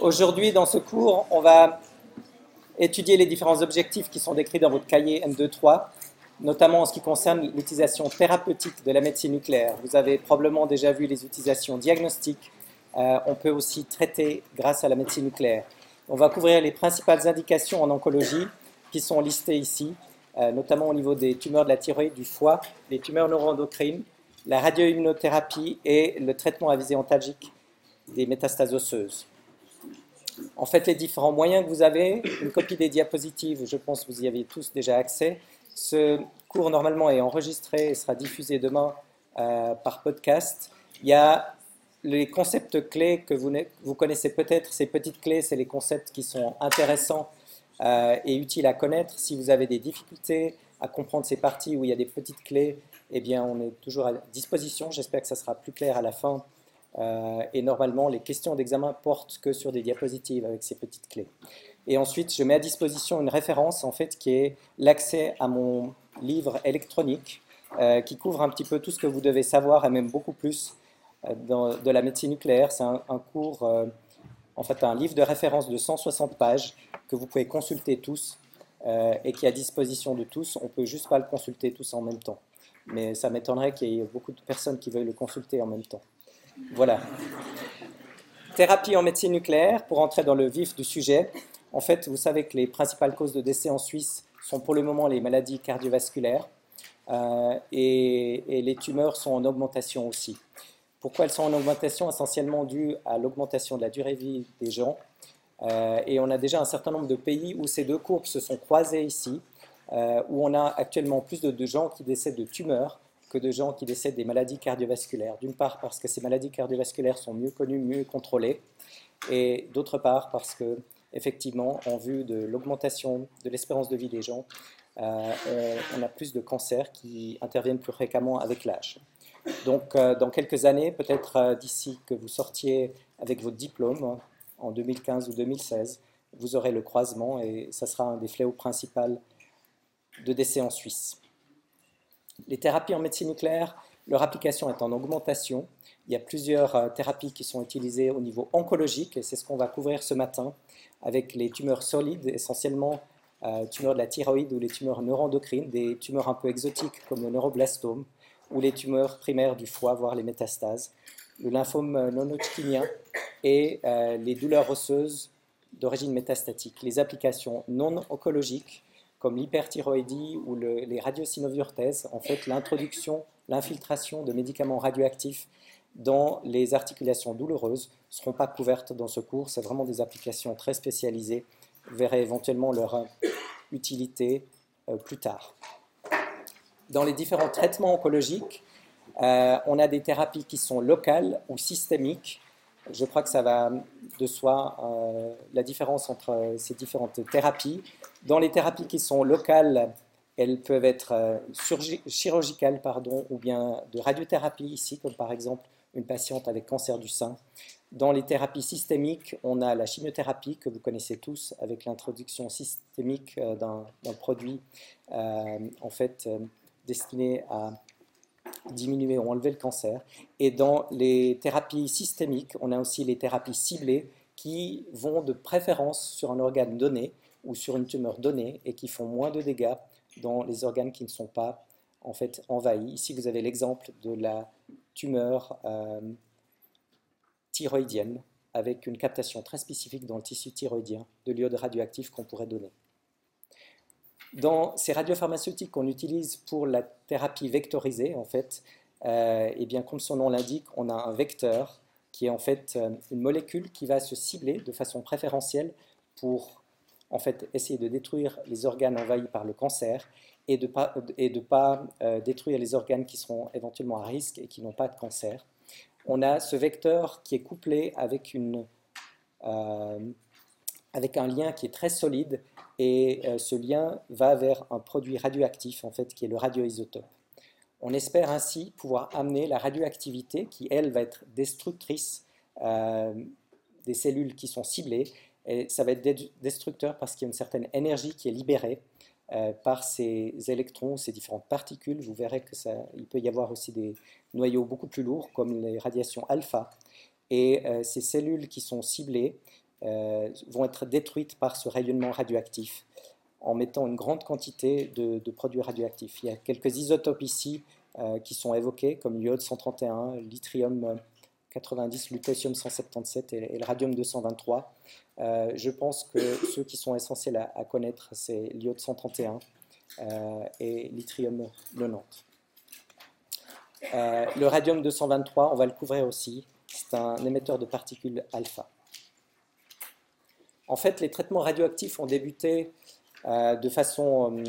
Aujourd'hui, dans ce cours, on va étudier les différents objectifs qui sont décrits dans votre cahier M23, notamment en ce qui concerne l'utilisation thérapeutique de la médecine nucléaire. Vous avez probablement déjà vu les utilisations diagnostiques. Euh, on peut aussi traiter grâce à la médecine nucléaire. On va couvrir les principales indications en oncologie qui sont listées ici, euh, notamment au niveau des tumeurs de la thyroïde, du foie, les tumeurs neuroendocrines, la radioimmunothérapie et le traitement à visée antalgique des métastases osseuses. En fait, les différents moyens que vous avez, une copie des diapositives, je pense que vous y avez tous déjà accès. Ce cours, normalement, est enregistré et sera diffusé demain euh, par podcast. Il y a les concepts clés que vous, connaissez peut-être. Ces petites clés, c'est les concepts qui sont intéressants euh, et utiles à connaître. Si vous avez des difficultés à comprendre ces parties où il y a des petites clés, eh bien, on est toujours à disposition. J'espère que ça sera plus clair à la fin. Euh, et normalement, les questions d'examen portent que sur des diapositives avec ces petites clés. Et ensuite, je mets à disposition une référence, en fait, qui est l'accès à mon livre électronique, euh, qui couvre un petit peu tout ce que vous devez savoir, et même beaucoup plus, euh, de la médecine nucléaire. C'est un, cours, en fait, un livre de référence de 160 pages que vous pouvez consulter tous et qui est à disposition de tous. On ne peut juste pas le consulter tous en même temps mais ça m'étonnerait qu'il y ait beaucoup de personnes qui veuillent le consulter en même temps. Voilà. Thérapie en médecine nucléaire, pour entrer dans le vif du sujet. En fait, vous savez que les principales causes de décès en Suisse sont pour le moment les maladies cardiovasculaires euh, et, les tumeurs sont en augmentation aussi. Pourquoi elles sont en augmentation? Essentiellement dû à l'augmentation de la durée de vie des gens. Euh, et on a déjà un certain nombre de pays où ces deux courbes se sont croisées ici. Euh, où on a actuellement plus de, gens qui décèdent de tumeurs de gens qui décèdent des maladies cardiovasculaires. D'une part parce que ces maladies cardiovasculaires sont mieux connues, mieux contrôlées, et d'autre part parce que, effectivement, en vue de l'augmentation de l'espérance de vie des gens, euh, on, a plus de cancers qui interviennent plus fréquemment avec l'âge. Donc, euh, dans quelques années, peut-être d'ici que vous sortiez avec votre diplôme, en 2015 ou 2016, vous aurez le croisement et ça sera un des fléaux principaux de décès en Suisse. Les thérapies en médecine nucléaire, leur application est en augmentation. Il y a plusieurs euh, thérapies qui sont utilisées au niveau oncologique, et c'est ce qu'on va couvrir ce matin, avec les tumeurs solides, essentiellement euh, tumeurs de la thyroïde ou les tumeurs neuroendocrines, des tumeurs un peu exotiques comme le neuroblastome, ou les tumeurs primaires du foie, voire les métastases, le lymphome non-hodgkinien et euh, les douleurs osseuses d'origine métastatique. Les applications non oncologiques comme l'hyperthyroïdie ou les radiosynoviorthèses, en fait, l'introduction, l'infiltration de médicaments radioactifs dans les articulations douloureuses ne seront pas couvertes dans ce cours. C'est vraiment des applications très spécialisées. Vous verrez éventuellement leur euh, utilité euh, plus tard. Dans les différents traitements oncologiques, euh, on a des thérapies qui sont locales ou systémiques. Je crois que ça va de soi la différence entre ces différentes thérapies. Dans les thérapies qui sont locales, elles peuvent être euh, chirurgicales pardon, ou bien de radiothérapie ici, comme par exemple une patiente avec cancer du sein. Dans les thérapies systémiques, on a la chimiothérapie que vous connaissez tous avec l'introduction systémique euh, d'un produit euh, en fait destiné à diminuer ou enlever le cancer. Et dans les thérapies systémiques, on a aussi les thérapies ciblées qui vont de préférence sur un organe donné ou sur une tumeur donnée et qui font moins de dégâts dans les organes qui ne sont pas en fait envahis. Ici, vous avez l'exemple de la tumeur euh, thyroïdienne avec une captation très spécifique dans le tissu thyroïdien de l'iode radioactif qu'on pourrait donner. Dans ces radiopharmaceutiques qu'on utilise pour la thérapie vectorisée, en fait, euh, eh bien, comme son nom l'indique, on a un vecteur qui est en fait euh, une molécule qui va se cibler de façon préférentielle pour en fait, essayer de détruire les organes envahis par le cancer et de pas, et de pas euh, détruire les organes qui seront éventuellement à risque et qui n'ont pas de cancer. On a ce vecteur qui est couplé avec, une, avec un lien qui est très solide et euh, ce lien va vers un produit radioactif en fait qui est le radioisotope. On espère ainsi pouvoir amener la radioactivité qui elle va être destructrice des cellules qui sont ciblées et ça va être destructeur parce qu'il y a une certaine énergie qui est libérée euh, par ces électrons, ces différentes particules. Vous verrez que ça, il peut y avoir aussi des noyaux beaucoup plus lourds, comme les radiations alpha. Et ces cellules qui sont ciblées vont être détruites par ce rayonnement radioactif en mettant une grande quantité de, produits radioactifs. Il y a quelques isotopes ici qui sont évoqués, comme l'iode 131, l'yttrium 90, lutetium 177 et, le radium 223. Euh, je pense que ceux qui sont essentiels à, connaître, c'est l'iode 131 euh, et l'yttrium 90. Euh, le radium 223, on va le couvrir aussi, c'est un émetteur de particules alpha. En fait, les traitements radioactifs ont débuté de façon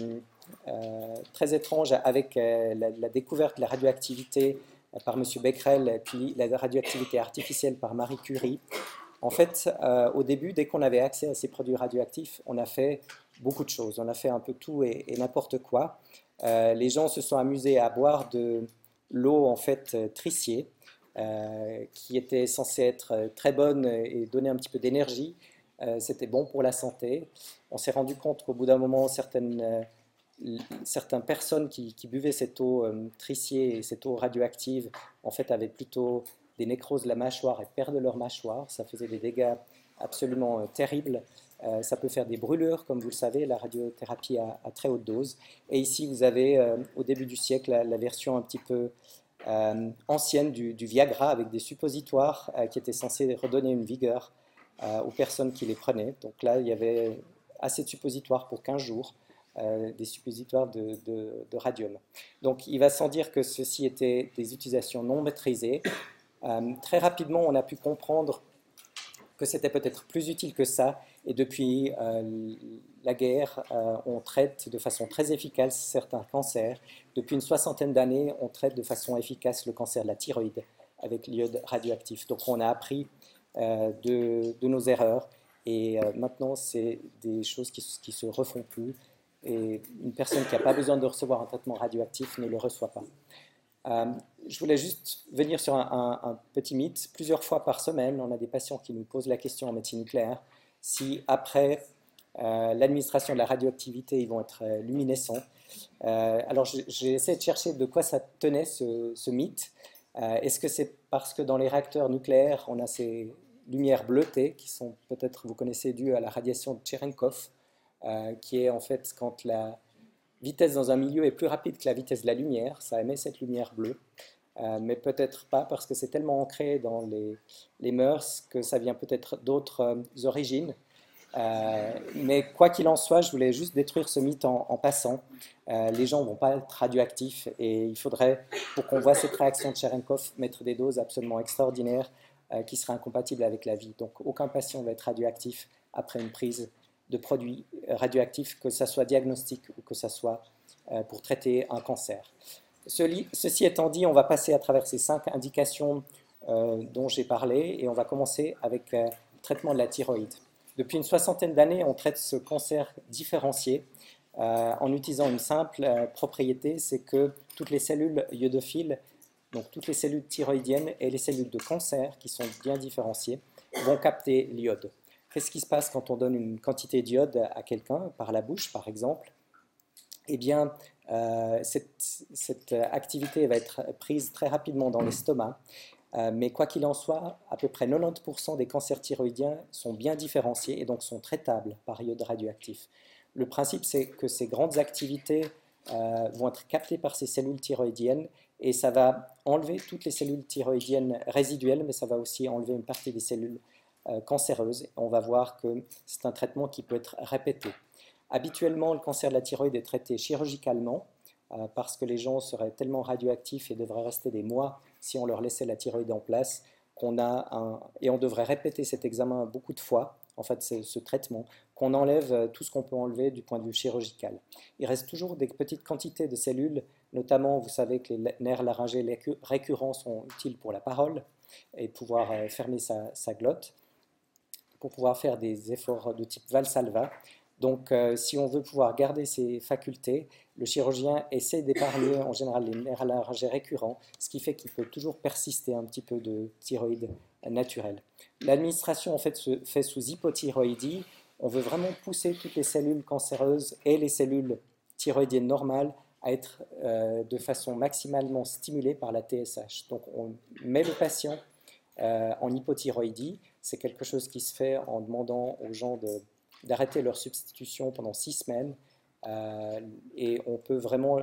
très étrange avec la, découverte de la radioactivité par M. Becquerel, puis la radioactivité artificielle par Marie Curie. En fait, euh, au début, dès qu'on avait accès à ces produits radioactifs, on a fait beaucoup de choses. On a fait un peu tout et, n'importe quoi. Euh, les gens se sont amusés à boire de l'eau en fait tricier, euh, qui était censée être très bonne et donner un petit peu d'énergie. C'était bon pour la santé. On s'est rendu compte qu'au bout d'un moment, certaines certaines personnes qui, buvaient cette eau euh, et cette eau radioactive, en fait, avaient plutôt des nécroses de la mâchoire et perdaient leur mâchoire. Ça faisait des dégâts absolument euh, terribles. Euh, ça peut faire des brûlures, comme vous le savez, la radiothérapie à, très haute dose. Et ici, vous avez, au début du siècle, la, version un petit peu ancienne du, Viagra, avec des suppositoires qui étaient censés redonner une vigueur aux personnes qui les prenaient. Donc là, il y avait assez de suppositoires pour 15 jours. Euh, des suppositoires de, radium. Donc il va sans dire que ceci était des utilisations non maîtrisées. Euh, très rapidement, on a pu comprendre que c'était peut-être plus utile que ça. Et depuis euh, la guerre, on traite de façon très efficace certains cancers. Depuis une soixantaine d'années, on traite de façon efficace le cancer de la thyroïde avec l'iode radioactif. Donc on a appris de, nos erreurs. Et maintenant, c'est des choses qui, qui se refont plus et une personne qui n'a pas besoin de recevoir un traitement radioactif ne le reçoit pas. Euh, je voulais juste venir sur un, petit mythe. Plusieurs fois par semaine, on a des patients qui nous posent la question en médecine nucléaire si après euh, l'administration de la radioactivité, ils vont être euh, luminescents. alors j'ai essayé de chercher de quoi ça tenait ce mythe. Est-ce que c'est parce que dans les réacteurs nucléaires, on a ces lumières bleutées qui sont peut-être, vous connaissez, dues à la radiation de Cherenkov euh, qui est en fait quand la vitesse dans un milieu est plus rapide que la vitesse de la lumière, ça émet cette lumière bleue. Euh, mais peut-être pas parce que c'est tellement ancré dans les, les, mœurs que ça vient peut-être d'autres euh, origines. mais quoi qu'il en soit, je voulais juste détruire ce mythe en, passant. les gens vont pas être radioactifs et il faudrait, pour qu'on voit cette réaction de Cherenkov, mettre des doses absolument extraordinaires qui seraient incompatibles avec la vie. Donc aucun patient va être radioactif après une prise de produits radioactifs, que ce soit diagnostic ou que ce soit euh, pour traiter un cancer. Ceci étant dit, on va passer à travers ces cinq indications euh, dont j'ai parlé et on va commencer avec euh, le traitement de la thyroïde. Depuis une soixantaine d'années, on traite ce cancer différencié en utilisant une simple propriété, c'est que toutes les cellules iodophiles, donc toutes les cellules thyroïdiennes et les cellules de cancer qui sont bien différenciées, vont capter l'iode. Qu'est-ce qui se passe quand on donne une quantité d'iode à quelqu'un, par la bouche par exemple? Eh bien, euh, cette, activité va être prise très rapidement dans l'estomac. Euh, mais quoi qu'il en soit, à peu près 90% des cancers thyroïdiens sont bien différenciés et donc sont traitables par iode radioactif. Le principe, c'est que ces grandes activités euh, vont être captées par ces cellules thyroïdiennes et ça va enlever toutes les cellules thyroïdiennes résiduelles, mais ça va aussi enlever une partie des cellules euh, cancéreuse. On va voir que c'est un traitement qui peut être répété. Habituellement, le cancer de la thyroïde est traité chirurgicalement euh, parce que les gens seraient tellement radioactifs et devraient rester des mois si on leur laissait la thyroïde en place qu'on a et on devrait répéter cet examen beaucoup de fois, en fait ce traitement, qu'on enlève euh, tout ce qu'on peut enlever du point de vue chirurgical. Il reste toujours des petites quantités de cellules, notamment vous savez que les nerfs laryngés récurrents sont utiles pour la parole et pouvoir fermer sa glotte pour pouvoir faire des efforts de type Valsalva. Donc, euh, si on veut pouvoir garder ses facultés, le chirurgien essaie d'épargner en général les nerfs laryngés récurrents, ce qui fait qu'il peut toujours persister un petit peu de thyroïde naturelle. L'administration en fait se fait sous hypothyroïdie. On veut vraiment pousser toutes les cellules cancéreuses et les cellules thyroïdiennes normales être euh, de façon maximalement stimulées par la TSH. Donc, on met le patient en hypothyroïdie. C'est quelque chose qui se fait en demandant aux gens d'arrêter leur substitution pendant six semaines. et on peut vraiment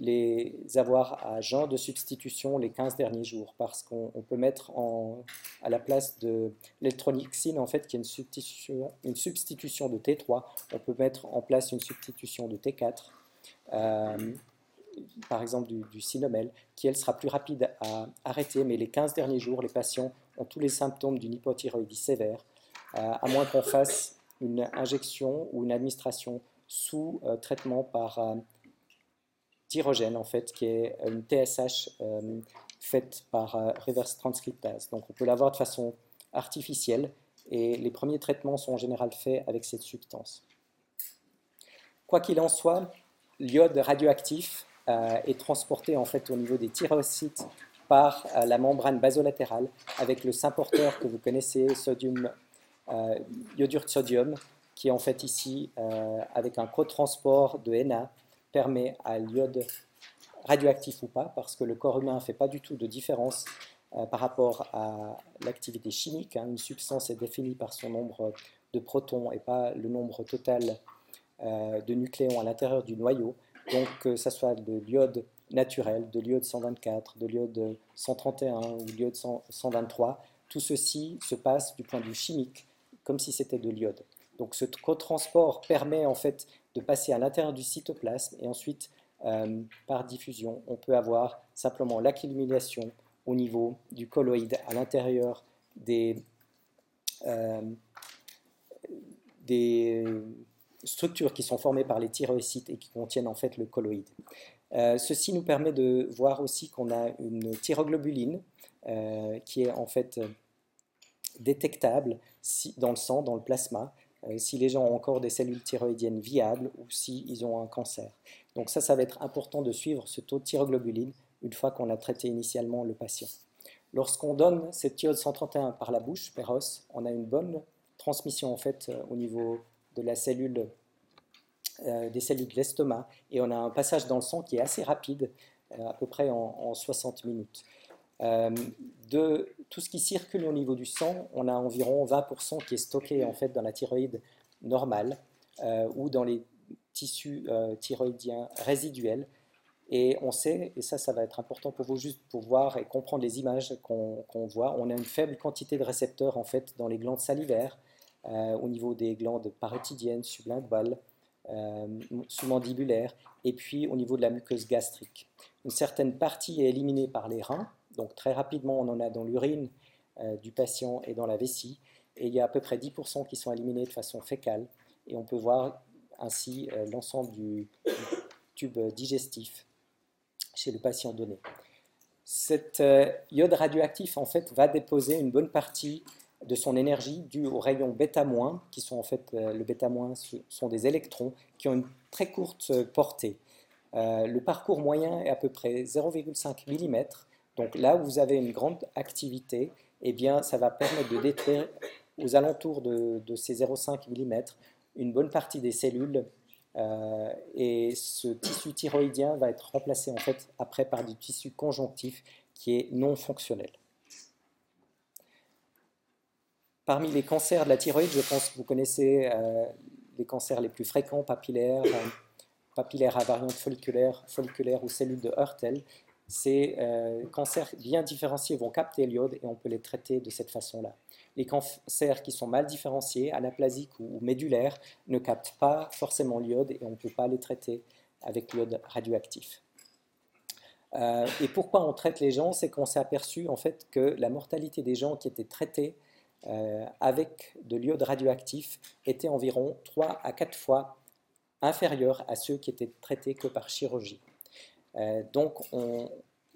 les avoir à jeun de substitution les 15 derniers jours parce qu'on peut mettre en, à la place de l'électronixine en fait qui est une substitution, une substitution de T3 on peut mettre en place une substitution de T4 euh, par exemple du, du qui elle sera plus rapide à arrêter mais les 15 derniers jours les patients ont tous les symptômes d'une hypothyroïdie sévère euh, à moins qu'on fasse une injection ou une administration sous euh, traitement par tyrogène, en fait, qui est une TSH faite par reverse transcriptase. Donc on peut l'avoir de façon artificielle et les premiers traitements sont en général faits avec cette substance. Quoi qu'il en soit, l'iode radioactif euh, est transporté en fait au niveau des thyrocytes par la membrane basolatérale avec le symporteur que vous connaissez, sodium, iodure de sodium, qui en fait ici avec un cotransport de Na permet à l'iode radioactif ou pas, parce que le corps humain ne fait pas du tout de différence euh, par rapport à l'activité chimique. Hein. Une substance est définie par son nombre de protons et pas le nombre total euh, de nucléons à l'intérieur du noyau. Donc que ce soit de l'iode naturel, de l'iode 124, de l'iode 131 ou de l'iode 123, tout ceci se passe du point de vue chimique comme si c'était de l'iode. Donc ce cotransport permet en fait de passer à l'intérieur du cytoplasme et ensuite, euh, par diffusion, on peut avoir simplement l'accumulation au niveau du colloïde à l'intérieur des, euh, des structures qui sont formées par les thyroïcytes et qui contiennent en fait le colloïde. Euh, ceci nous permet de voir aussi qu'on a une thyroglobuline qui est en fait détectable dans le sang, dans le plasma, euh, si les gens ont encore des cellules thyroïdiennes viables ou s'ils ont un cancer. Donc ça, ça va être important de suivre ce taux de thyroglobuline une fois qu'on a traité initialement le patient. Lorsqu'on donne cette thyroïde 131 par la bouche, péros, on a une bonne transmission en fait euh, au niveau de la cellule, euh, des cellules de l'estomac et on a un passage dans le sang qui est assez rapide, à peu près en 60 minutes. Euh, de tout ce qui circule au niveau du sang, on a environ 20% qui est stocké en fait dans la thyroïde normale euh, ou dans les tissus euh, thyroïdiens résiduels. Et on sait, et ça, ça va être important pour vous juste pour voir et comprendre les images qu'on voit, on a une faible quantité de récepteurs en fait dans les glandes salivaires, au niveau des glandes parotidiennes, sublinguales, sous-mandibulaires, et puis au niveau de la muqueuse gastrique. Une certaine partie est éliminée par les reins, donc très rapidement, on en a dans l'urine euh, du patient et dans la vessie. Et il y a à peu près 10% qui sont éliminés de façon fécale. Et on peut voir ainsi euh, l'ensemble du, tube digestif chez le patient donné. Cet euh, iode radioactif, en fait, va déposer une bonne partie de son énergie due aux rayons bêta-, qui sont en fait, le bêta- sont des électrons qui ont une très courte portée. le parcours moyen est à peu près 0,5 mm donc là où vous avez une grande activité, eh bien, ça va permettre de détruire aux alentours de, ces 0,5 mm une bonne partie des cellules euh, et ce tissu thyroïdien va être remplacé en fait après par du tissu conjonctif qui est non fonctionnel. Parmi les cancers de la thyroïde, je pense que vous connaissez euh, les cancers les plus fréquents, papillaires, euh, papillaires à variante folliculaire, ou cellules de Hurtel ces euh, cancers bien différenciés vont capter l'iode et on peut les traiter de cette façon-là. Les cancers qui sont mal différenciés, anaplasiques ou médulaires, ne captent pas forcément l'iode et on ne peut pas les traiter avec l'iode radioactif. Et pourquoi on traite les gens? C'est qu'on s'est aperçu en fait que la mortalité des gens qui étaient traités avec de l'iode radioactif était environ 3 à 4 fois inférieure à ceux qui étaient traités que par chirurgie. Euh, donc,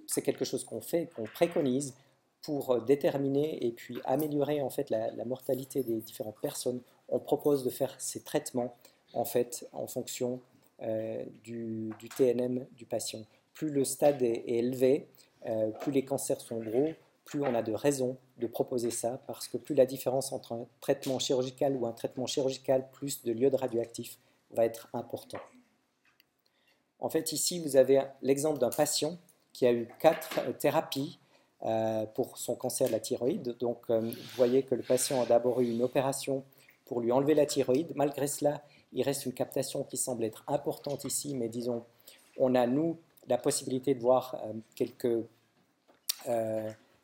c'est quelque chose qu'on fait, qu'on préconise pour déterminer et puis améliorer en fait la, mortalité des différentes personnes. On propose de faire ces traitements en fait en fonction euh, du, TNM du patient. Plus le stade est, élevé, euh, plus les cancers sont gros, plus on a de raisons de proposer ça, parce que plus la différence entre un traitement chirurgical ou un traitement chirurgical plus de l'iode radioactif va être important. En fait, ici, vous avez l'exemple d'un patient qui a eu quatre thérapies pour son cancer de la thyroïde. Donc, vous voyez que le patient a d'abord eu une opération pour lui enlever la thyroïde. Malgré cela, il reste une captation qui semble être importante ici, mais disons, on a, nous, la possibilité de voir quelques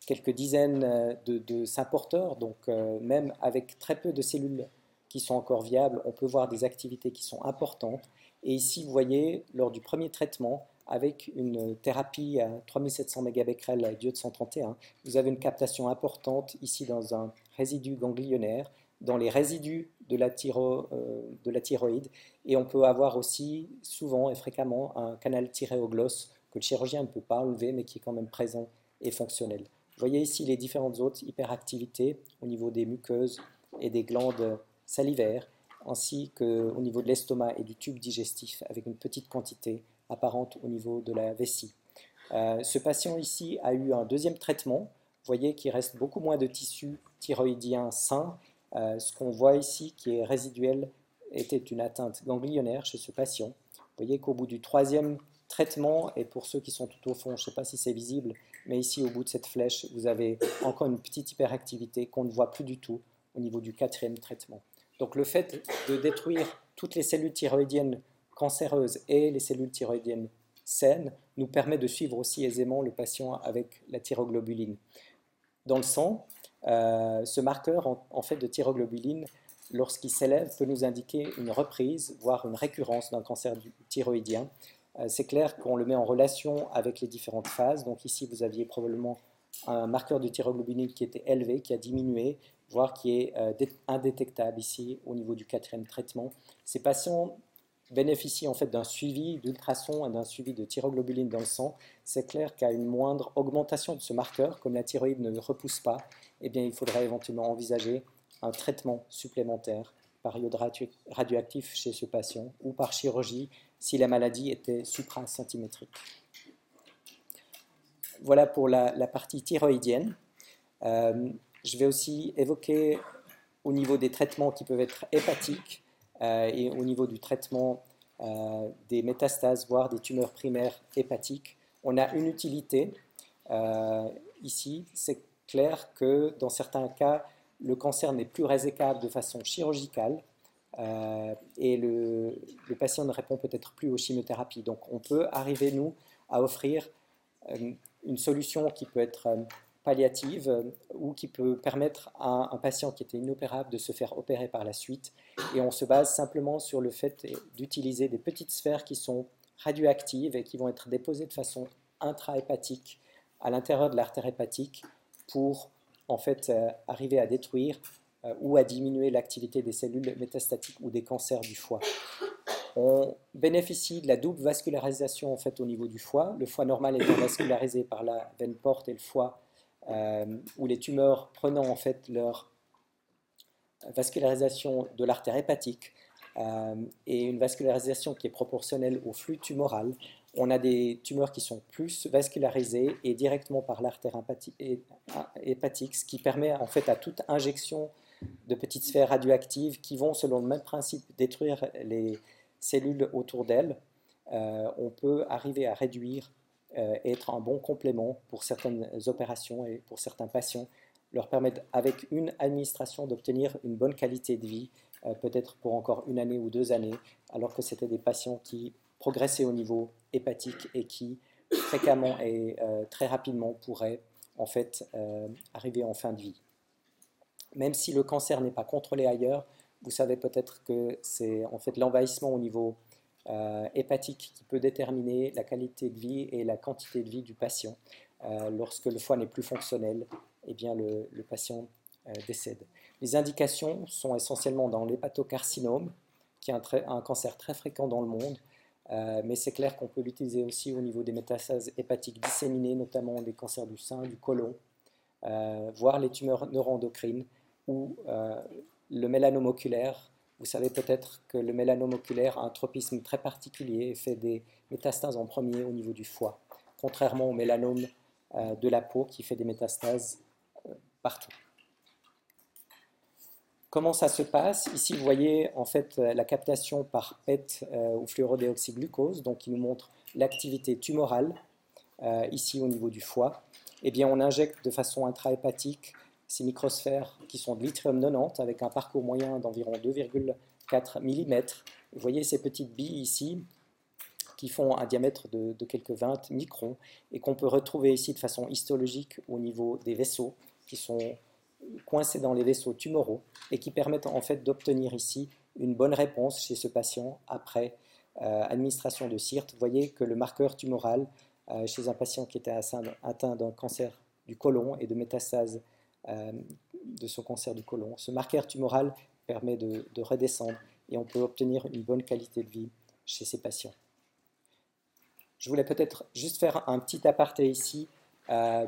quelques dizaines euh, de, de porteurs donc euh, même avec très peu de cellules qui sont encore viables, on peut voir des activités qui sont importantes. Et ici, vous voyez, lors du premier traitement, avec une thérapie à 3700 mégabecquerel diode 131, vous avez une captation importante ici dans un résidu ganglionnaire, dans les résidus de la, euh, thyroïde, et on peut avoir aussi souvent et fréquemment un canal thyréoglosse que le chirurgien ne peut pas enlever, mais qui est quand même présent et fonctionnel. Vous voyez ici les différentes autres hyperactivités au niveau des muqueuses et des glandes salivaires, ainsi qu'au niveau de l'estomac et du tube digestif, avec une petite quantité apparente au niveau de la vessie. Euh, ce patient ici a eu un deuxième traitement. Vous voyez qu'il reste beaucoup moins de tissu thyroïdien sain. Euh, ce qu'on voit ici, qui est résiduel, était une atteinte ganglionnaire chez ce patient. Vous voyez qu'au bout du troisième traitement, et pour ceux qui sont tout au fond, je ne sais pas si c'est visible, mais ici au bout de cette flèche, vous avez encore une petite hyperactivité qu'on ne voit plus du tout au niveau du quatrième traitement. Donc le fait de détruire toutes les cellules thyroïdiennes cancéreuses et les cellules thyroïdiennes saines nous permet de suivre aussi aisément le patient avec la thyroglobuline. Dans le sang, euh, ce marqueur en fait de thyroglobuline, lorsqu'il s'élève, peut nous indiquer une reprise, voire une récurrence d'un cancer thyroïdien. Euh, c'est clair qu'on le met en relation avec les différentes phases. Donc ici, vous aviez probablement un marqueur de thyroglobuline qui était élevé, qui a diminué, voire qui est euh, indétectable ici au niveau du quatrième traitement. Ces patients bénéficient en fait d'un suivi d'ultrasons et d'un suivi de thyroglobuline dans le sang. C'est clair qu'à une moindre augmentation de ce marqueur, comme la thyroïde ne repousse pas, eh bien, il faudrait éventuellement envisager un traitement supplémentaire par iode radioactif chez ce patient ou par chirurgie si la maladie était supracentymétrique. Voilà pour la, partie thyroïdienne. Euh, je vais aussi évoquer au niveau des traitements qui peuvent être hépatiques euh, et au niveau du traitement euh, des métastases, voire des tumeurs primaires hépatiques. On a une utilité ici. C'est clair que dans certains cas, le cancer n'est plus résécable de façon chirurgicale, euh, et le, patient ne répond peut-être plus aux chimiothérapies. Donc on peut arriver, nous, à offrir euh, une solution qui peut être euh, palliative ou qui peut permettre à un patient qui était inopérable de se faire opérer par la suite. Et on se base simplement sur le fait d'utiliser des petites sphères qui sont radioactives et qui vont être déposées de façon intrahépatique à l'intérieur de l'artère hépatique pour en fait arriver à détruire ou à diminuer l'activité des cellules métastatiques ou des cancers du foie. On bénéficie de la double vascularisation en fait au niveau du foie, le foie normal étant vascularisé par la veine porte et le foie euh, où les tumeurs prenant en fait leur vascularisation de l'artère hépatique euh, et une vascularisation qui est proportionnelle au flux tumoral. On a des tumeurs qui sont plus vascularisées et directement par l'artère hépatique, ce qui permet en fait à toute injection de petites sphères radioactives qui vont, selon le même principe, détruire les cellules autour d'elles, euh, on peut arriver à réduire euh, et être un bon complément pour certaines opérations et pour certains patients, leur permettre avec une administration d'obtenir une bonne qualité de vie, euh, peut-être pour encore une année ou deux années, alors que c'était des patients qui progressaient au niveau hépatique et qui fréquemment et très rapidement pourraient en fait arriver en fin de vie même si le cancer n'est pas contrôlé ailleurs, vous savez peut-être que c'est en fait l'envahissement au niveau euh, hépatique qui peut déterminer la qualité de vie et la quantité de vie du patient. Euh, lorsque le foie n'est plus fonctionnel, eh bien le, patient euh, décède. Les indications sont essentiellement dans l'hépatocarcinome, qui est un, cancer très fréquent dans le monde, mais c'est clair qu'on peut l'utiliser aussi au niveau des métastases hépatiques disséminées, notamment des cancers du sein, du côlon, voire les tumeurs neuroendocrines ou euh, le mélanome oculaire. Vous savez peut-être que le mélanome oculaire a un tropisme très particulier et fait des métastases en premier au niveau du foie, contrairement au mélanome euh, de la peau qui fait des métastases euh, partout. Comment ça se passe? Ici, vous voyez en fait la captation par PET ou fluorodéoxyglucose, donc qui nous montre l'activité tumorale ici au niveau du foie. eh bien, on injecte de façon intrahépatique ces microsphères qui sont de l'yttrium 90 avec un parcours moyen d'environ 2,4 mm. Vous voyez ces petites billes ici qui font un diamètre de, quelques 20 microns et qu'on peut retrouver ici de façon histologique au niveau des vaisseaux qui sont coincés dans les vaisseaux tumoraux et qui permettent en fait d'obtenir ici une bonne réponse chez ce patient après euh, administration de CIRT. Vous voyez que le marqueur tumoral euh, chez un patient qui était atteint d'un cancer du côlon et de métastase euh, de son cancer du côlon, ce marqueur tumoral permet de, redescendre et on peut obtenir une bonne qualité de vie chez ces patients. Je voulais peut-être juste faire un petit aparté ici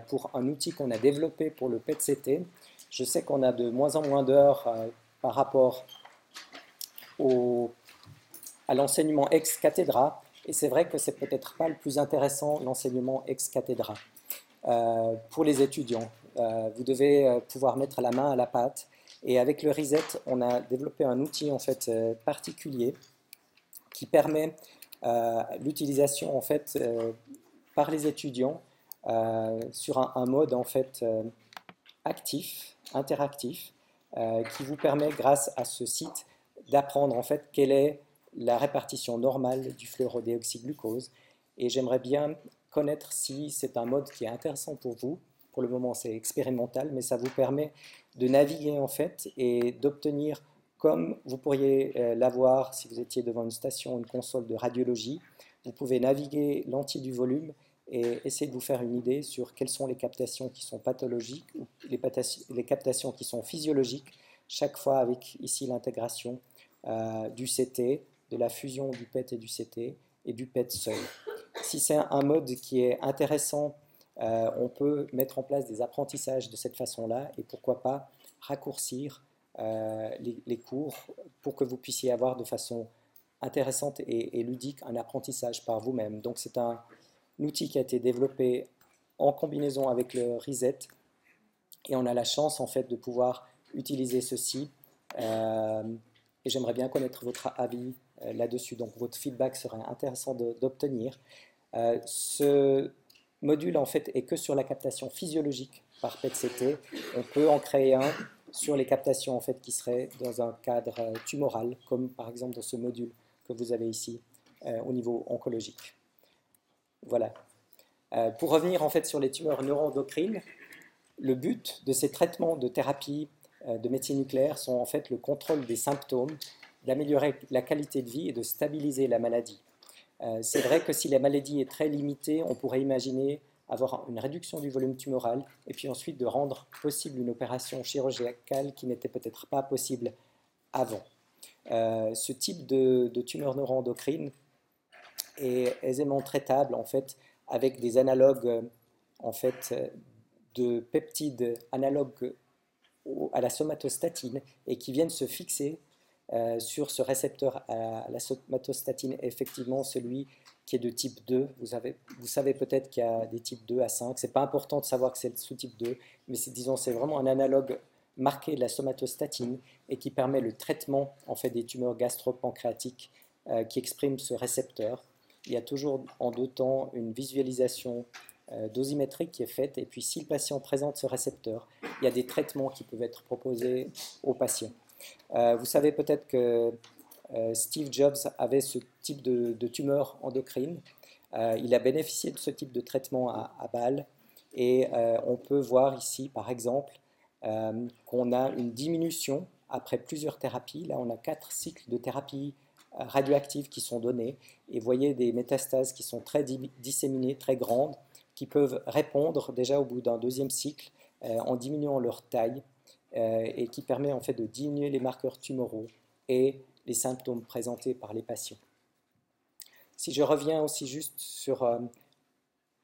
pour un outil qu'on a développé pour le PET-CT. Je sais qu'on a de moins en moins d'heures par rapport à l'enseignement ex cathedra, et c'est vrai que c'est peut-être pas le plus intéressant l'enseignement ex cathedra euh, pour les étudiants. Euh, vous devez euh, pouvoir mettre la main à la pâte, et avec le Reset, on a développé un outil en fait particulier qui permet l'utilisation en fait par les étudiants sur un, un, mode en fait actif, interactif, qui vous permet grâce à ce site d'apprendre en fait quelle est la répartition normale du fluorodéoxyglucose. Et j'aimerais bien connaître si c'est un mode qui est intéressant pour vous. Pour le moment, c'est expérimental, mais ça vous permet de naviguer en fait et d'obtenir, comme vous pourriez euh, l'avoir si vous étiez devant une station, une console de radiologie, vous pouvez naviguer l'entier du volume et essayer de vous faire une idée sur quelles sont les captations qui sont pathologiques ou les captations qui sont physiologiques, chaque fois avec ici l'intégration euh, du CT, de la fusion du PET et du CT et du PET seul. Si c'est un mode qui est intéressant, euh, on peut mettre en place des apprentissages de cette façon-là et pourquoi pas raccourcir euh, les, cours pour que vous puissiez avoir de façon intéressante et, ludique un apprentissage par vous-même. Donc c'est un, outil qui a été développé en combinaison avec le Reset et on a la chance en fait de pouvoir utiliser ceci et j'aimerais bien connaître votre avis euh, là-dessus. Donc votre feedback serait intéressant d'obtenir. Euh, module en fait est que sur la captation physiologique par PET-CT. On peut en créer un sur les captations en fait qui seraient dans un cadre euh, tumoral, comme par exemple dans ce module que vous avez ici au niveau oncologique. Voilà. pour revenir en fait sur les tumeurs neuroendocrines, le but de ces traitements de thérapie euh, de médecine nucléaire sont en fait le contrôle des symptômes, d'améliorer la qualité de vie et de stabiliser la maladie. Euh, c'est vrai que si la maladie est très limitée, on pourrait imaginer avoir une réduction du volume tumoral et puis ensuite de rendre possible une opération chirurgicale qui n'était peut-être pas possible avant. Euh, ce type de, de tumeur neuroendocrine est aisément traitable en fait avec des analogues en fait de peptides analogues à la somatostatine et qui viennent se fixer euh, sur ce récepteur à la somatostatine, effectivement celui qui est de type 2. Vous, avez, vous savez peut-être qu'il y a des types 2 à 5. C'est pas important de savoir que c'est le sous-type 2, mais disons, c'est vraiment un analogue marqué de la somatostatine et qui permet le traitement en fait, des tumeurs gastro-pancréatiques euh, qui expriment ce récepteur. Il y a toujours en deux temps une visualisation euh, dosimétrique qui est faite. Et puis, si le patient présente ce récepteur, il y a des traitements qui peuvent être proposés aux patients. Euh, vous savez peut-être que euh, Steve Jobs avait ce type de, tumeur endocrine. il a bénéficié de ce type de traitement à, à Bâle. Et on peut voir ici, par exemple, qu'on a une diminution après plusieurs thérapies. Là, on a quatre cycles de thérapie radioactive qui sont donnés. Et vous voyez des métastases qui sont très disséminées, très grandes qui peuvent répondre déjà au bout d'un deuxième cycle euh, en diminuant leur taille euh, et qui permet en fait de diminuer les marqueurs tumoraux et les symptômes présentés par les patients. Si je reviens aussi juste sur euh,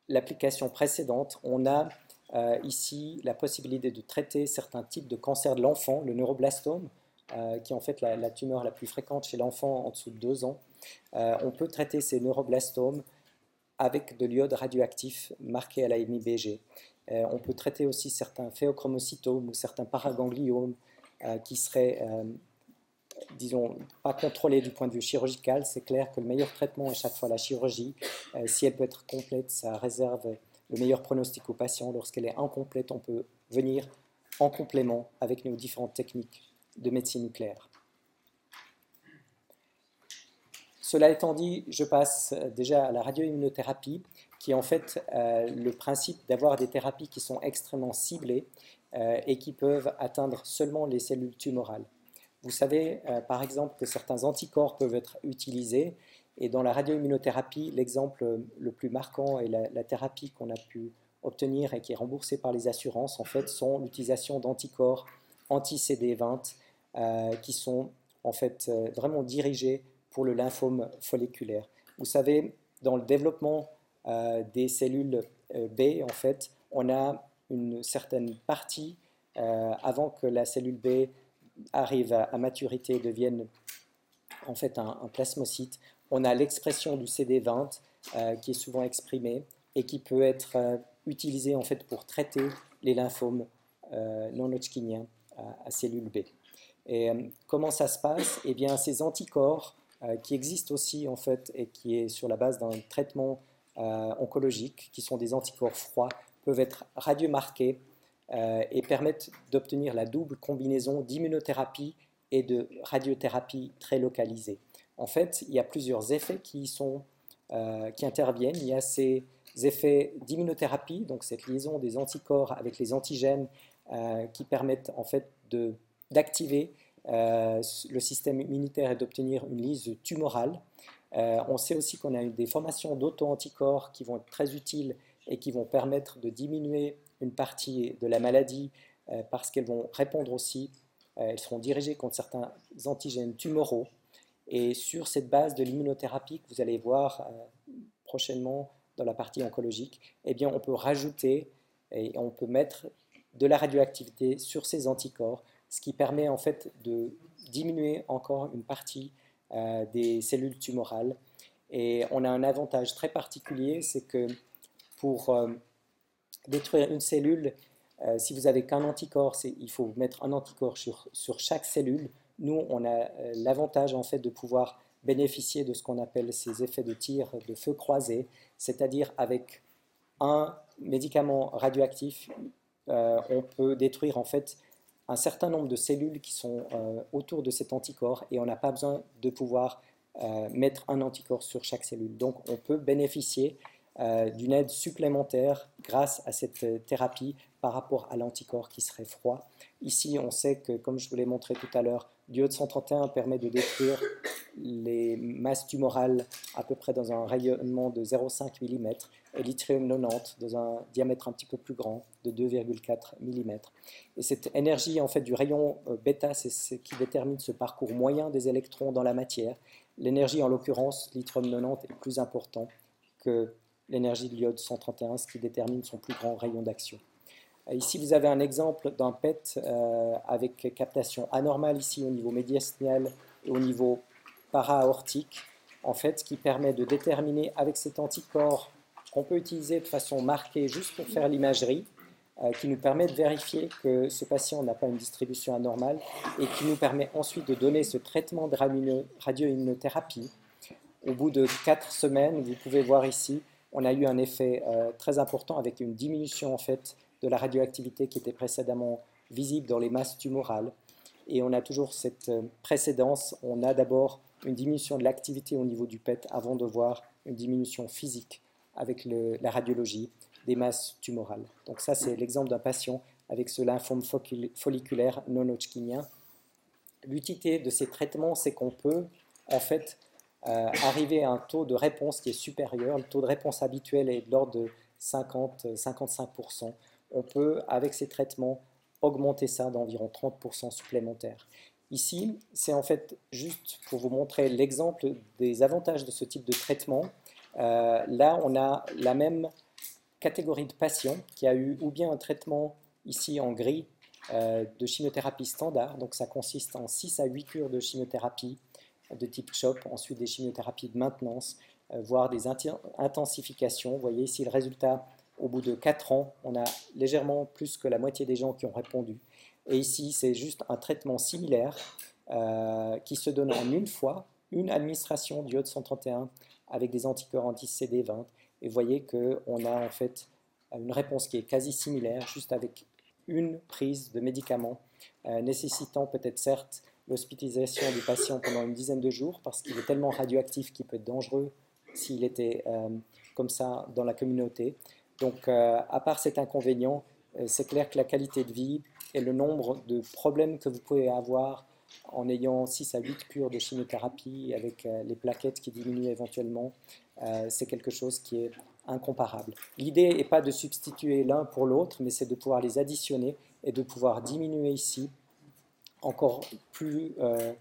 l'application précédente, on a ici la possibilité de traiter certains types de cancers de l'enfant, le neuroblastome, qui est en fait la, la, tumeur la plus fréquente chez l'enfant en dessous de 2 ans. on peut traiter ces neuroblastomes avec de l'iode radioactif marqué à la MIBG. Euh, on peut traiter aussi certains phéochromocytomes ou certains paragangliomes euh, qui seraient, euh, disons, pas contrôlés du point de vue chirurgical. C'est clair que le meilleur traitement est chaque fois la chirurgie. si elle peut être complète, ça réserve le meilleur pronostic au patient. Lorsqu'elle est incomplète, on peut venir en complément avec nos différentes techniques de médecine nucléaire. Cela étant dit, je passe déjà à la radioimmunothérapie, qui est en fait euh, le principe d'avoir des thérapies qui sont extrêmement ciblées euh, et qui peuvent atteindre seulement les cellules tumorales. Vous savez, euh, par exemple, que certains anticorps peuvent être utilisés, et dans la radioimmunothérapie, l'exemple le plus marquant est la, thérapie qu'on a pu obtenir et qui est remboursée par les assurances, en fait, sont l'utilisation d'anticorps anti-CD20 qui sont en fait vraiment dirigés pour le lymphome folliculaire. Vous savez, dans le développement des cellules euh, B, en fait, on a une certaine partie, euh, avant que la cellule B arrive à, maturité et devienne en fait un, plasmocyte, on a l'expression du CD20 qui est souvent exprimée et qui peut être utilisé en fait pour traiter les lymphomes non hodgkiniens à, cellules B. Et comment ça se passe? Eh bien, ces anticorps euh, qui existe aussi en fait et qui est sur la base d'un traitement euh, oncologique, qui sont des anticorps froids, peuvent être radiomarqués euh, et permettent d'obtenir la double combinaison d'immunothérapie et de radiothérapie très localisée. En fait, il y a plusieurs effets qui, sont, qui interviennent. Il y a ces effets d'immunothérapie, donc cette liaison des anticorps avec les antigènes qui permettent en fait d'activer euh, le système immunitaire est d'obtenir une lise tumorale. Euh, on sait aussi qu'on a eu des formations d'auto-anticorps qui vont être très utiles et qui vont permettre de diminuer une partie de la maladie euh, parce qu'elles vont répondre aussi, elles seront dirigées contre certains antigènes tumoraux. Et sur cette base de l'immunothérapie que vous allez voir prochainement dans la partie oncologique, eh bien, on peut rajouter et on peut mettre de la radioactivité sur ces anticorps ce qui permet en fait de diminuer encore une partie euh, des cellules tumorales. Et on a un avantage très particulier, c'est que pour euh, détruire une cellule, euh, si vous n'avez qu'un anticorps, il faut mettre un anticorps sur, sur chaque cellule. Nous, on a l'avantage en fait de pouvoir bénéficier de ce qu'on appelle ces effets de tir de feu croisé, c'est-à-dire avec un médicament radioactif, on peut détruire en fait un certain nombre de cellules qui sont euh, autour de cet anticorps et on n'a pas besoin de pouvoir euh, mettre un anticorps sur chaque cellule. Donc on peut bénéficier euh, d'une aide supplémentaire grâce à cette thérapie par rapport à l'anticorps qui serait froid. Ici, on sait que, comme je vous l'ai montré tout à l'heure, Diode 131 permet de détruire les masses tumorales à peu près dans un rayonnement de 0,5 mm et l'yttrium 90 dans un diamètre un petit peu plus grand de 2,4 mm. Et cette énergie en fait du rayon euh, bêta, c'est ce qui détermine ce parcours moyen des électrons dans la matière. L'énergie en l'occurrence, l'yttrium 90 est plus important que l'énergie de l'iode 131, ce qui détermine son plus grand rayon d'action. Euh, ici, vous avez un exemple d'un PET euh, avec captation anormale ici au niveau médiastinal et au niveau para-aortique, en fait, qui permet de déterminer avec cet anticorps qu'on peut utiliser de façon marquée juste pour faire l'imagerie, euh, qui nous permet de vérifier que ce patient n'a pas une distribution anormale et qui nous permet ensuite de donner ce traitement de radioimmunothérapie. Au bout de 4 semaines, vous pouvez voir ici, on a eu un effet très important avec une diminution en fait de la radioactivité qui était précédemment visible dans les masses tumorales. Et on a toujours cette euh, précédence. On a d'abord une diminution de l'activité au niveau du PET avant de voir une diminution physique avec la radiologie des masses tumorales. Donc ça, c'est l'exemple d'un patient avec ce lymphome folliculaire non hodgkinien. L'utilité de ces traitements, c'est qu'on peut en fait euh, arriver à un taux de réponse qui est supérieur. Le taux de réponse habituel est de l'ordre de 50-55% on peut, avec ces traitements, augmenter ça d'environ 30% supplémentaire. Ici, c'est en fait juste pour vous montrer l'exemple des avantages de ce type de traitement. Euh, là, on a la même catégorie de patients qui a eu ou bien un traitement ici en gris euh, de chimiothérapie standard, donc ça consiste en 6 à 8 cures de chimiothérapie de type CHOP, ensuite des chimiothérapies de maintenance, euh, voire des intensifications. Vous voyez ici le résultat au bout de 4 ans, on a légèrement plus que la moitié des gens qui ont répondu. Et ici, c'est juste un traitement similaire euh, qui se donne en une fois, une administration d'iode 131 avec des anticorps anti-CD20. Et vous voyez qu'on a en fait une réponse qui est quasi similaire, juste avec une prise de médicaments, nécessitant peut-être certes l'hospitalisation du patient pendant une dizaine de jours parce qu'il est tellement radioactif qu'il peut être dangereux s'il était euh, comme ça dans la communauté. Donc, euh, à part cet inconvénient, euh, c'est clair que la qualité de vie et le nombre de problèmes que vous pouvez avoir en ayant 6 à 8 cures de chimiothérapie avec les plaquettes qui diminuent éventuellement, c'est quelque chose qui est incomparable. L'idée n'est pas de substituer l'un pour l'autre, mais c'est de pouvoir les additionner et de pouvoir diminuer ici encore plus, euh,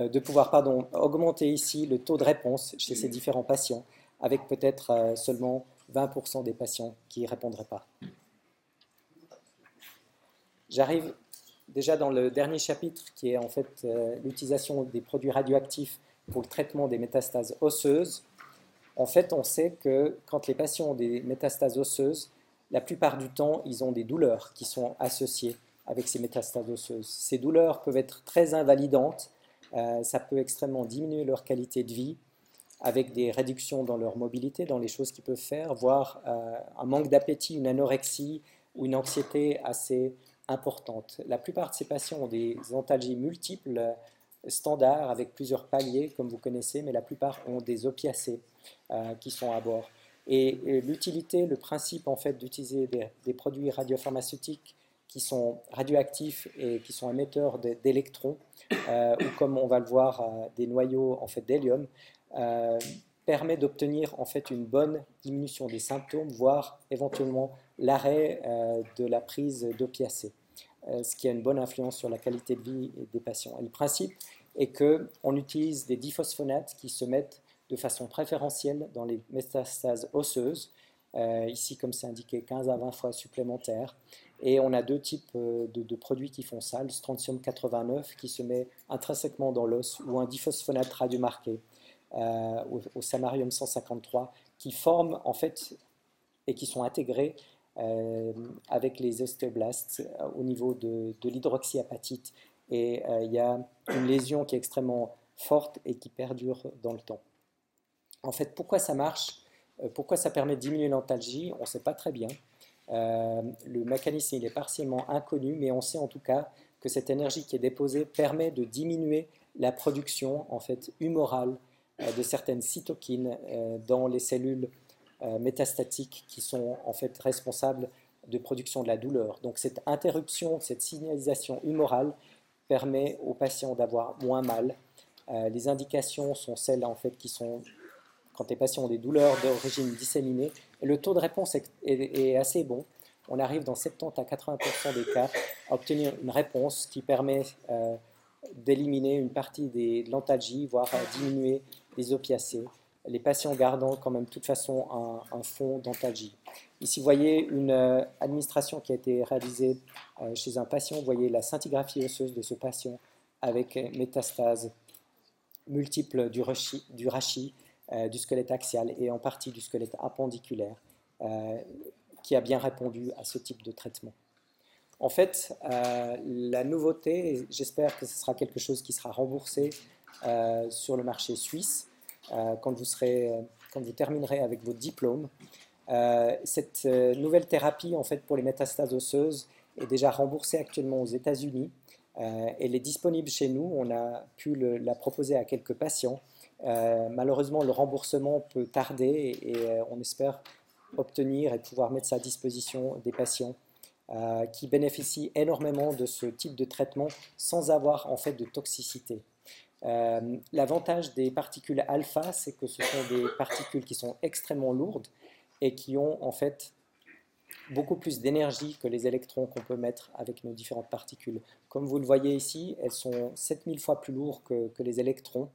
euh, de pouvoir pardon, augmenter ici le taux de réponse chez ces différents patients, avec peut-être euh, seulement 20% des patients qui ne répondraient pas. J'arrive déjà dans le dernier chapitre qui est en fait l'utilisation des produits radioactifs pour le traitement des métastases osseuses. En fait, on sait que quand les patients ont des métastases osseuses, la plupart du temps, ils ont des douleurs qui sont associées avec ces métastases osseuses. Ces douleurs peuvent être très invalidantes, euh, ça peut extrêmement diminuer leur qualité de vie, avec des réductions dans leur mobilité, dans les choses qu'ils peuvent faire, voire euh, un manque d'appétit, une anorexie ou une anxiété assez importante. La plupart de ces patients ont des antalgies multiples, euh, standards, avec plusieurs paliers, comme vous connaissez, mais la plupart ont des opiacés qui sont à bord. Et, l'utilité, le principe en fait d'utiliser des, produits radiopharmaceutiques qui sont radioactifs et qui sont émetteurs d'électrons, euh, ou comme on va le voir, euh, des noyaux en fait d'hélium, euh, permet d'obtenir en fait une bonne diminution des symptômes, voire éventuellement l'arrêt de la prise d'opiacés, ce qui a une bonne influence sur la qualité de vie des patients. Et le principe est que on utilise des diphosphonates qui se mettent de façon préférentielle dans les métastases osseuses, ici comme c'est indiqué 15 à 20 fois supplémentaires, et on a deux types euh, de, produits qui font ça, le strontium 89 qui se met intrinsèquement dans l'os ou un diphosphonate radiomarqué euh, au, samarium 153 qui forment en fait et qui sont intégrés euh, avec les ostéoblastes au niveau de, l'hydroxyapatite. Et il y a une lésion qui est extrêmement forte et qui perdure dans le temps. En fait, pourquoi ça marche Pourquoi ça permet de diminuer l'antalgie On ne sait pas très bien. Euh, le mécanisme est partiellement inconnu, mais on sait en tout cas que cette énergie qui est déposée permet de diminuer la production en fait humorale euh, de certaines cytokines euh, dans les cellules métastatiques qui sont en fait responsables de production de la douleur. Donc cette interruption, cette signalisation humorale permet aux patients d'avoir moins mal. les indications sont celles en fait qui sont quand les patients ont des douleurs d'origine disséminée. Le taux de réponse est, assez bon. On arrive dans 70 à 80% des cas à obtenir une réponse qui permet euh, d'éliminer une partie des, de l'antalgie, voire à diminuer les opiacés. Les patients gardant quand même de toute façon un, fond d'antalgie. Ici, vous voyez une euh, administration qui a été réalisée euh, chez un patient. Vous voyez la scintigraphie osseuse de ce patient avec métastase multiple du, du rachis euh, du squelette axial et en partie du squelette appendiculaire, euh, qui a bien répondu à ce type de traitement. En fait, euh, la nouveauté, j'espère que ce sera quelque chose qui sera remboursé sur le marché suisse quand, vous serez, quand vous terminerez avec votre diplôme. cette nouvelle thérapie, en fait, pour les métastases osseuses, est déjà remboursée actuellement aux États-Unis. elle est disponible chez nous. On a pu la proposer à quelques patients. Euh, malheureusement, le remboursement peut tarder et, euh, on espère obtenir et pouvoir mettre ça à disposition des patients euh, qui bénéficient énormément de ce type de traitement sans avoir en fait de toxicité. L'avantage des particules alpha, c'est que ce sont des particules qui sont extrêmement lourdes et qui ont en fait beaucoup plus d'énergie que les électrons qu'on peut mettre avec nos différentes particules. Comme vous le voyez ici, elles sont 7000 fois plus lourdes que, que les électrons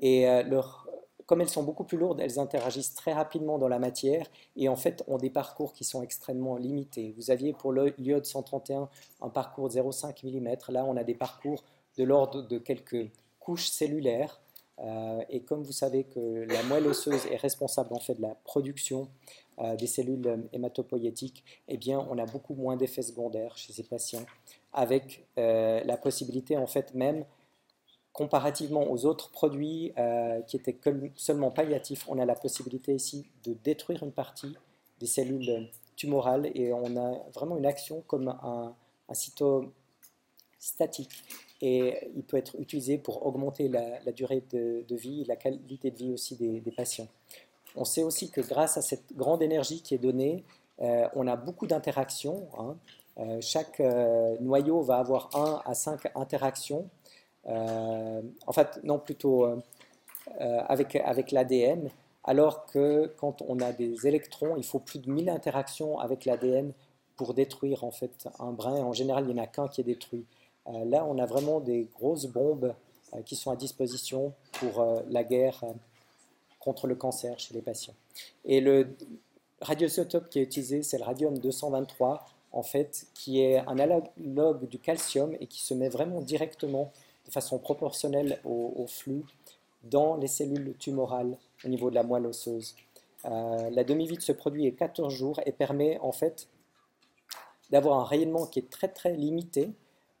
et euh, leur, comme elles sont beaucoup plus lourdes, elles interagissent très rapidement dans la matière et en fait ont des parcours qui sont extrêmement limités. Vous aviez pour l'iode 131 un parcours de 0,5 mm. Là, on a des parcours de l'ordre de quelques couches cellulaires. Euh, et comme vous savez que la moelle osseuse est responsable en fait de la production euh, des cellules hématopoïétiques, eh bien, on a beaucoup moins d'effets secondaires chez ces patients, avec la possibilité en fait même comparativement aux autres produits euh, qui étaient seulement palliatifs, on a la possibilité ici de détruire une partie des cellules tumorale et on a vraiment une action comme un, cytostatique et il peut être utilisé pour augmenter la, durée de, vie la qualité de vie aussi des, patients. On sait aussi que grâce à cette grande énergie qui est donnée, euh, on a beaucoup d'interactions. Hein. Euh, chaque euh, noyau va avoir 1 à 5 interactions. en fait, non, plutôt avec, avec l'ADN alors que quand on a des électrons, il faut plus de 1000 interactions avec l'ADN pour détruire en fait un brin. En général, il n'y en a qu'un qui est détruit. Euh, là, on a vraiment des grosses bombes euh, qui sont à disposition pour euh, la guerre contre le cancer chez les patients. Et le radioisotope qui est utilisé, c'est le radium-223, en fait, qui est un analogue du calcium et qui se met vraiment directement de façon proportionnelle au flux dans les cellules tumorales au niveau de la moelle osseuse. La demi-vie de ce produit est 14 jours et permet en fait d'avoir un rayonnement qui est très très limité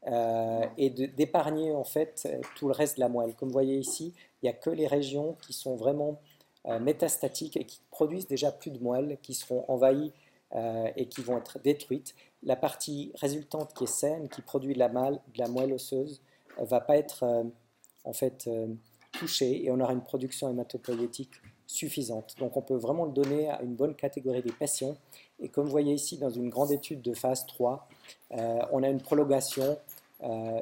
euh, et d'épargner en fait tout le reste de la moelle. Comme vous voyez ici, il n'y a que les régions qui sont vraiment euh, métastatiques et qui produisent déjà plus de moelle, qui seront envahies et qui vont être détruites. La partie résultante qui est saine, qui produit de la, de la moelle osseuse, ne va pas être en fait et on aura une production hématopoïétique suffisante. Donc on peut vraiment le donner à une bonne catégorie des patients. Et comme vous voyez ici dans une grande étude de phase 3, euh, on a une prolongation, euh,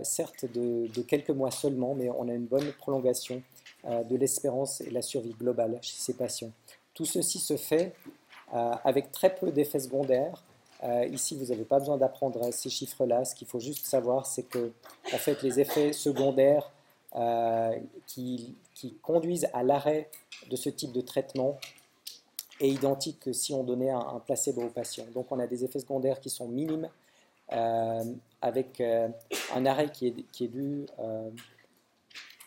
certes de, quelques mois seulement, mais on a une bonne prolongation euh, de l'espérance et la survie globale chez ces patients. Tout ceci se fait avec très peu d'effets secondaires. ici, vous n'avez pas besoin d'apprendre ces chiffres-là. Ce qu'il faut juste savoir, c'est que en fait, les effets secondaires euh, qui, conduisent à l'arrêt de ce type de traitement est identique que si on donnait un, placebo au patient. Donc on a des effets secondaires qui sont minimes euh, avec euh, un arrêt qui est, dû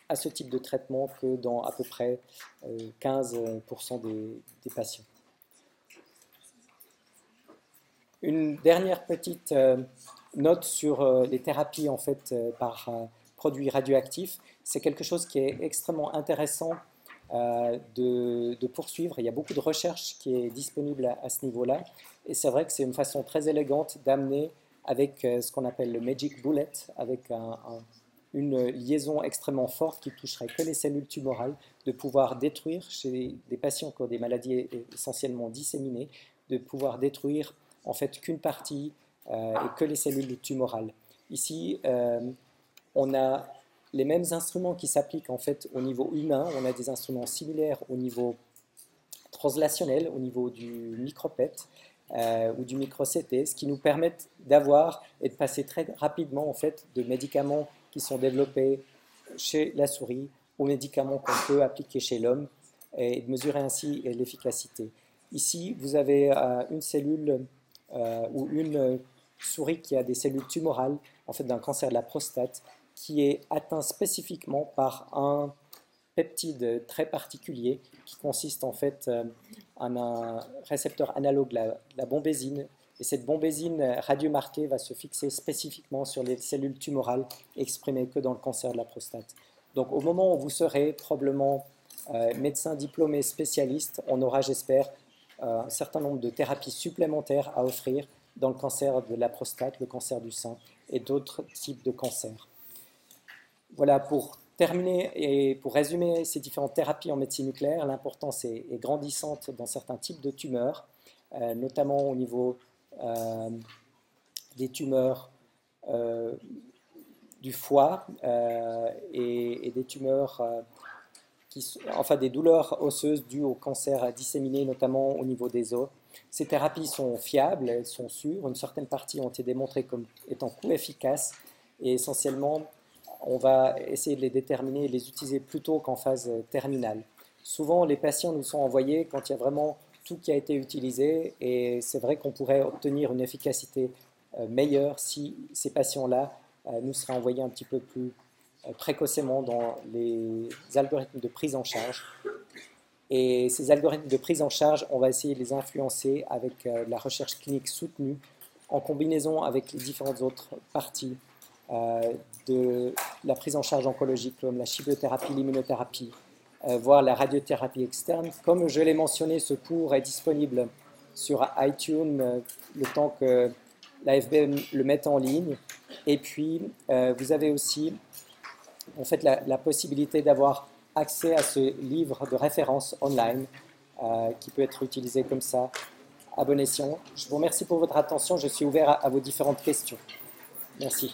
à ce type de traitement que dans à peu près 15% des, des, patients. Une dernière petite note sur les thérapies en fait par produits radioactifs c'est quelque chose qui est extrêmement intéressant euh, de, poursuivre. Il y a beaucoup de recherche qui est disponible à, ce niveau-là. Et c'est vrai que c'est une façon très élégante d'amener avec euh, ce qu'on appelle le Magic Bullet, avec une liaison extrêmement forte qui toucherait que les cellules tumorales, de pouvoir détruire chez des patients qui ont des maladies essentiellement disséminées, de pouvoir détruire en fait qu'une partie euh, et que les cellules tumorales. Ici, on a les mêmes instruments qui s'appliquent en fait au niveau humain. On a des instruments similaires au niveau translationnel, au niveau du micropète euh, ou du micro-CT, ce qui nous permet d'avoir et de passer très rapidement en fait de médicaments qui sont développés chez la souris aux médicaments qu'on peut appliquer chez l'homme et de mesurer ainsi l'efficacité. Ici, vous avez euh, une cellule euh, ou une souris qui a des cellules tumorales en fait d'un cancer de la prostate qui est atteint spécifiquement par un peptide très particulier qui consiste en fait euh, en un récepteur analogue la, bombésine. Et cette bombésine radiomarquée va se fixer spécifiquement sur les cellules tumorales exprimées que dans le cancer de la prostate. Donc au moment où vous serez probablement euh, médecin diplômé spécialiste, on aura, j'espère, euh, un certain nombre de thérapies supplémentaires à offrir dans le cancer de la prostate, le cancer du sein et d'autres types de cancers. Voilà, pour terminer et pour résumer ces différentes thérapies en médecine nucléaire, l'importance est, grandissante dans certains types de tumeurs, euh, notamment au niveau euh, des tumeurs euh, du foie et, des tumeurs qui enfin des douleurs osseuses dues au cancer disséminé, notamment au niveau des os. Ces thérapies sont fiables, elles sont sûres. Une certaine partie ont été démontrées comme étant coût efficaces et essentiellement on va essayer de les déterminer et les utiliser plus tôt qu'en phase terminale. Souvent, les patients nous sont envoyés quand il y a vraiment tout qui a été utilisé et c'est vrai qu'on pourrait obtenir une efficacité euh, meilleure si ces patients-là euh, nous seraient envoyés un petit peu plus euh, précocement dans les algorithmes de prise en charge. Et ces algorithmes de prise en charge, on va essayer de les influencer avec la recherche clinique soutenue en combinaison avec les différentes autres parties de la prise en charge oncologique comme la chimiothérapie, l'immunothérapie, euh, voire la radiothérapie externe. Comme je l'ai mentionné, ce cours est disponible sur iTunes euh, le temps que l'AFB le mette en ligne. Et puis, euh, vous avez aussi en fait, la, possibilité d'avoir accès à ce livre de référence online qui peut être utilisé comme ça à bon escient. Je vous remercie pour votre attention. Je suis ouvert à vos différentes questions. Merci.